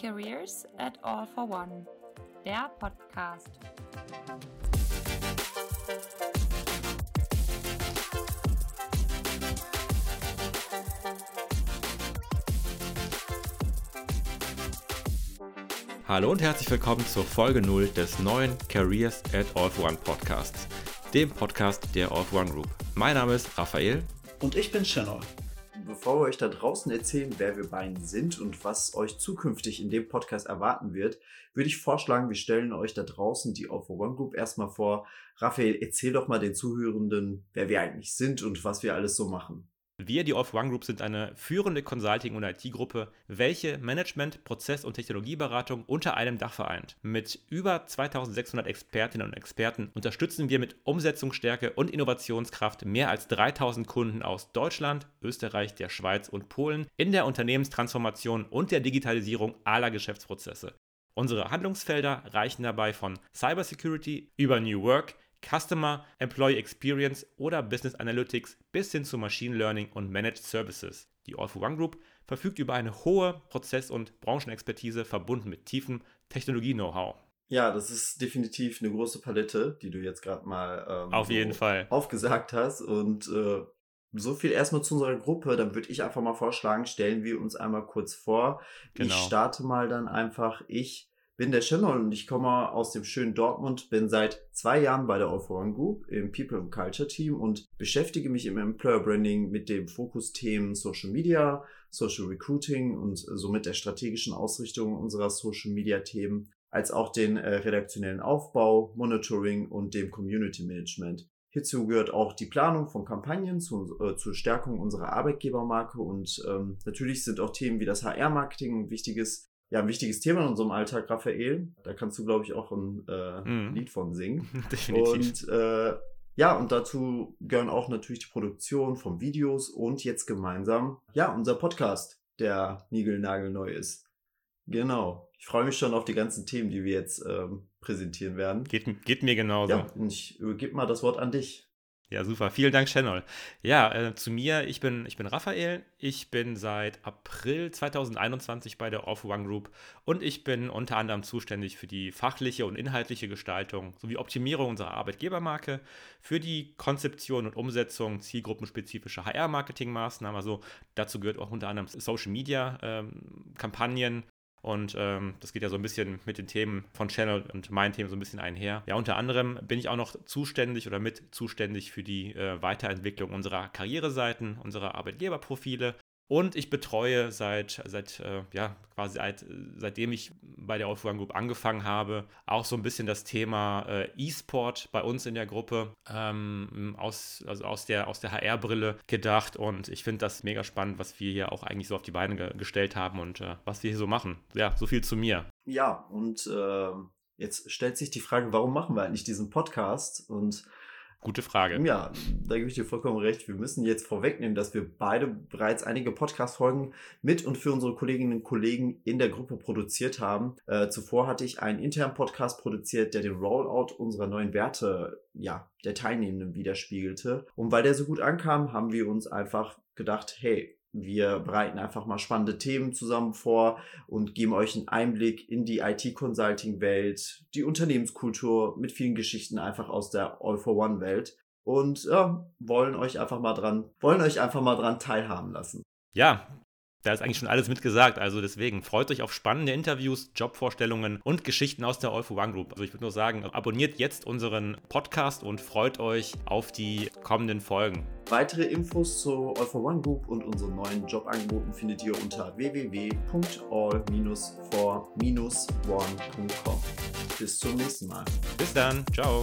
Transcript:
Careers at All for One, der Podcast. Hallo und herzlich willkommen zur Folge 0 des neuen Careers at All for One Podcasts, dem Podcast der All for One Group. Mein Name ist Raphael. Und ich bin Channel bevor wir euch da draußen erzählen, wer wir beiden sind und was euch zukünftig in dem Podcast erwarten wird, würde ich vorschlagen, wir stellen euch da draußen die All for One Group erstmal vor. Raphael, erzähl doch mal den Zuhörenden, wer wir eigentlich sind und was wir alles so machen. Wir, die Off One Group, sind eine führende Consulting- und IT-Gruppe, welche Management, Prozess- und Technologieberatung unter einem Dach vereint. Mit über 2600 Expertinnen und Experten unterstützen wir mit Umsetzungsstärke und Innovationskraft mehr als 3000 Kunden aus Deutschland, Österreich, der Schweiz und Polen in der Unternehmenstransformation und der Digitalisierung aller Geschäftsprozesse. Unsere Handlungsfelder reichen dabei von Cybersecurity über New Work, Customer, Employee Experience oder Business Analytics bis hin zu Machine Learning und Managed Services. Die All for One Group verfügt über eine hohe Prozess- und Branchenexpertise verbunden mit tiefem Technologie-Know-how. Ja, das ist definitiv eine große Palette, die du jetzt gerade mal ähm, auf jeden so Fall aufgesagt hast. Und äh, so viel erstmal zu unserer Gruppe. Dann würde ich einfach mal vorschlagen, stellen wir uns einmal kurz vor. Genau. Ich starte mal dann einfach. Ich bin der Channel und ich komme aus dem schönen Dortmund, bin seit zwei Jahren bei der All for One Group im People and Culture Team und beschäftige mich im Employer Branding mit dem Fokusthemen Social Media, Social Recruiting und somit der strategischen Ausrichtung unserer Social Media Themen, als auch den äh, redaktionellen Aufbau, Monitoring und dem Community Management. Hierzu gehört auch die Planung von Kampagnen zu, äh, zur Stärkung unserer Arbeitgebermarke und ähm, natürlich sind auch Themen wie das HR-Marketing ein wichtiges ja, ein wichtiges Thema in unserem Alltag, Raphael. Da kannst du, glaube ich, auch ein äh, mm. Lied von singen. Definitiv. Und äh, ja, und dazu gehören auch natürlich die Produktion von Videos und jetzt gemeinsam, ja, unser Podcast, der niegelnagelneu ist. Genau. Ich freue mich schon auf die ganzen Themen, die wir jetzt ähm, präsentieren werden. Geht, geht mir genauso. Ja, und ich übergebe mal das Wort an dich. Ja, super. Vielen Dank, Channel. Ja, äh, zu mir, ich bin, ich bin Raphael. Ich bin seit April 2021 bei der Off One Group und ich bin unter anderem zuständig für die fachliche und inhaltliche Gestaltung sowie Optimierung unserer Arbeitgebermarke, für die Konzeption und Umsetzung zielgruppenspezifischer HR-Marketing-Maßnahmen. Also dazu gehört auch unter anderem Social Media-Kampagnen, ähm, und ähm, das geht ja so ein bisschen mit den Themen von Channel und meinen Themen so ein bisschen einher. Ja, unter anderem bin ich auch noch zuständig oder mit zuständig für die äh, Weiterentwicklung unserer Karriereseiten, unserer Arbeitgeberprofile und ich betreue seit, seit äh, ja, quasi seit, seitdem ich bei der Aufwand Group angefangen habe, auch so ein bisschen das Thema äh, E-Sport bei uns in der Gruppe ähm, aus, also aus der, aus der HR-Brille gedacht. Und ich finde das mega spannend, was wir hier auch eigentlich so auf die Beine ge gestellt haben und äh, was wir hier so machen. Ja, so viel zu mir. Ja, und äh, jetzt stellt sich die Frage, warum machen wir eigentlich diesen Podcast? Und Gute Frage. Ja, da gebe ich dir vollkommen recht. Wir müssen jetzt vorwegnehmen, dass wir beide bereits einige Podcast-Folgen mit und für unsere Kolleginnen und Kollegen in der Gruppe produziert haben. Äh, zuvor hatte ich einen internen Podcast produziert, der den Rollout unserer neuen Werte, ja, der Teilnehmenden widerspiegelte. Und weil der so gut ankam, haben wir uns einfach gedacht, hey, wir bereiten einfach mal spannende Themen zusammen vor und geben euch einen Einblick in die IT-Consulting-Welt, die Unternehmenskultur mit vielen Geschichten einfach aus der All-for-One-Welt und ja, wollen euch einfach mal dran, wollen euch einfach mal dran teilhaben lassen. Ja, da ist eigentlich schon alles mitgesagt. Also deswegen freut euch auf spannende Interviews, Jobvorstellungen und Geschichten aus der All for One Group. Also ich würde nur sagen, abonniert jetzt unseren Podcast und freut euch auf die kommenden Folgen. Weitere Infos zur All for One Group und unseren neuen Jobangeboten findet ihr unter www.all-for-one.com. Bis zum nächsten Mal. Bis dann. Ciao.